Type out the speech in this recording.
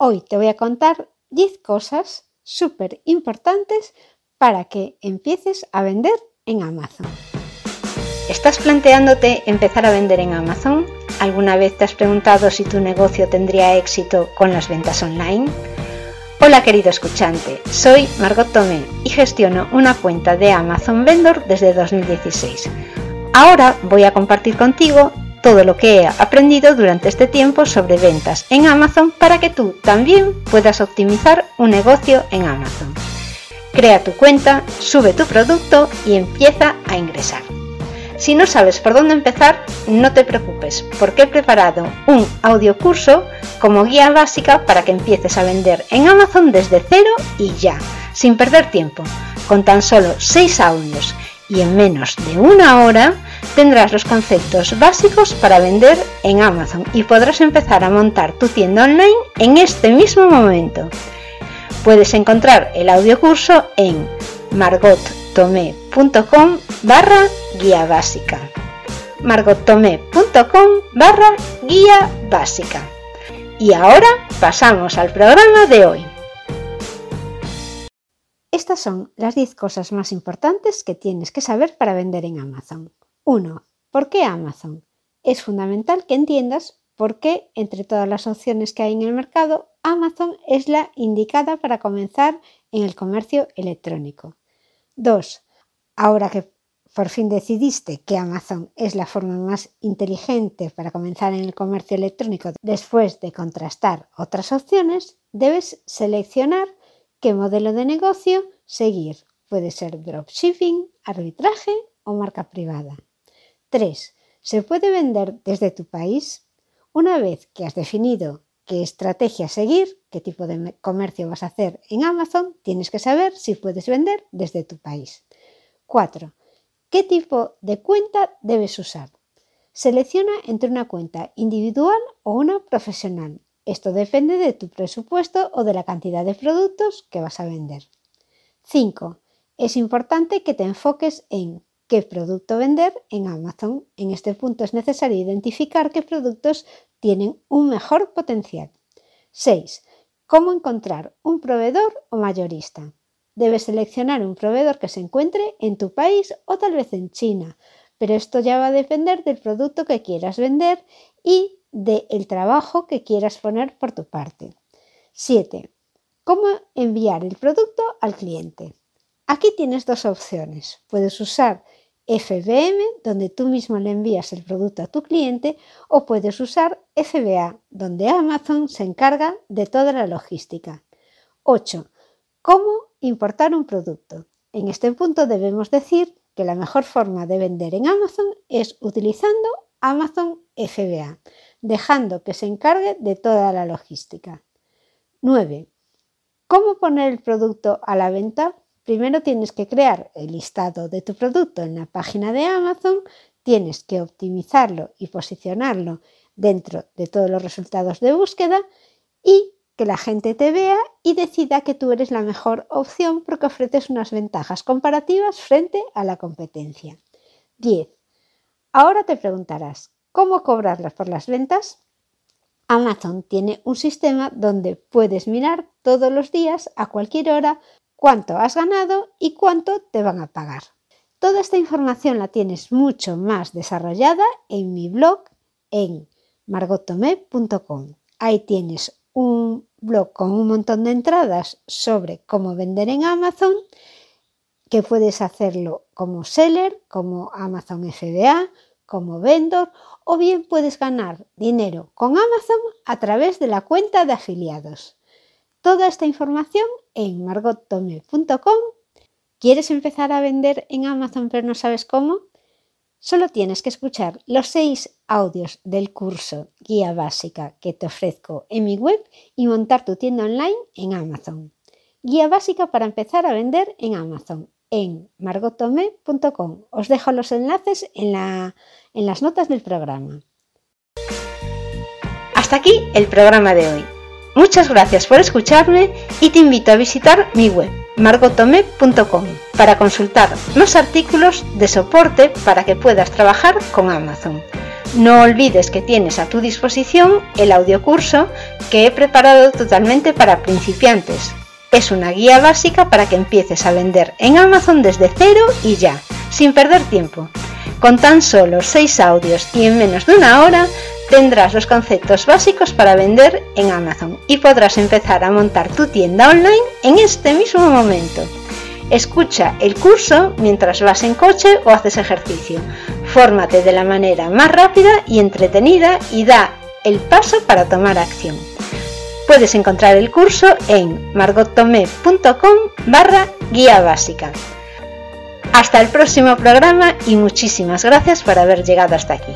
Hoy te voy a contar 10 cosas súper importantes para que empieces a vender en Amazon. ¿Estás planteándote empezar a vender en Amazon? ¿Alguna vez te has preguntado si tu negocio tendría éxito con las ventas online? Hola querido escuchante, soy Margot Tomé y gestiono una cuenta de Amazon Vendor desde 2016. Ahora voy a compartir contigo todo lo que he aprendido durante este tiempo sobre ventas en Amazon para que tú también puedas optimizar un negocio en Amazon. Crea tu cuenta, sube tu producto y empieza a ingresar. Si no sabes por dónde empezar, no te preocupes, porque he preparado un audio curso como guía básica para que empieces a vender en Amazon desde cero y ya, sin perder tiempo, con tan solo 6 audios y en menos de una hora tendrás los conceptos básicos para vender en Amazon y podrás empezar a montar tu tienda online en este mismo momento. Puedes encontrar el audio curso en margottomé.com barra guía básica margottomé.com barra guía básica y ahora pasamos al programa de hoy. Estas son las 10 cosas más importantes que tienes que saber para vender en Amazon. 1. ¿Por qué Amazon? Es fundamental que entiendas por qué, entre todas las opciones que hay en el mercado, Amazon es la indicada para comenzar en el comercio electrónico. 2. Ahora que por fin decidiste que Amazon es la forma más inteligente para comenzar en el comercio electrónico después de contrastar otras opciones, debes seleccionar qué modelo de negocio seguir. Puede ser dropshipping, arbitraje o marca privada. 3. ¿Se puede vender desde tu país? Una vez que has definido qué estrategia seguir, qué tipo de comercio vas a hacer en Amazon, tienes que saber si puedes vender desde tu país. 4. ¿Qué tipo de cuenta debes usar? Selecciona entre una cuenta individual o una profesional esto depende de tu presupuesto o de la cantidad de productos que vas a vender. 5. Es importante que te enfoques en qué producto vender en Amazon. En este punto es necesario identificar qué productos tienen un mejor potencial. 6. ¿Cómo encontrar un proveedor o mayorista? Debes seleccionar un proveedor que se encuentre en tu país o tal vez en China, pero esto ya va a depender del producto que quieras vender y del trabajo que quieras poner por tu parte. 7. ¿Cómo enviar el producto al cliente? Aquí tienes dos opciones. Puedes usar FBM, donde tú mismo le envías el producto a tu cliente, o puedes usar FBA, donde Amazon se encarga de toda la logística. 8. ¿Cómo importar un producto? En este punto debemos decir que la mejor forma de vender en Amazon es utilizando Amazon FBA dejando que se encargue de toda la logística. 9. ¿Cómo poner el producto a la venta? Primero tienes que crear el listado de tu producto en la página de Amazon, tienes que optimizarlo y posicionarlo dentro de todos los resultados de búsqueda y que la gente te vea y decida que tú eres la mejor opción porque ofreces unas ventajas comparativas frente a la competencia. 10. Ahora te preguntarás, ¿Cómo cobrarlas por las ventas? Amazon tiene un sistema donde puedes mirar todos los días, a cualquier hora, cuánto has ganado y cuánto te van a pagar. Toda esta información la tienes mucho más desarrollada en mi blog en margotome.com. Ahí tienes un blog con un montón de entradas sobre cómo vender en Amazon, que puedes hacerlo como seller, como Amazon FBA, como vendor o bien puedes ganar dinero con Amazon a través de la cuenta de afiliados. Toda esta información en margottome.com. ¿Quieres empezar a vender en Amazon pero no sabes cómo? Solo tienes que escuchar los seis audios del curso Guía Básica que te ofrezco en mi web y montar tu tienda online en Amazon. Guía básica para empezar a vender en Amazon en margotome.com. Os dejo los enlaces en, en las notas del programa. Hasta aquí el programa de hoy. Muchas gracias por escucharme y te invito a visitar mi web margotome.com para consultar los artículos de soporte para que puedas trabajar con Amazon. No olvides que tienes a tu disposición el audiocurso que he preparado totalmente para principiantes. Es una guía básica para que empieces a vender en Amazon desde cero y ya, sin perder tiempo. Con tan solo 6 audios y en menos de una hora tendrás los conceptos básicos para vender en Amazon y podrás empezar a montar tu tienda online en este mismo momento. Escucha el curso mientras vas en coche o haces ejercicio. Fórmate de la manera más rápida y entretenida y da el paso para tomar acción. Puedes encontrar el curso en margottomé.com barra guía básica. Hasta el próximo programa y muchísimas gracias por haber llegado hasta aquí.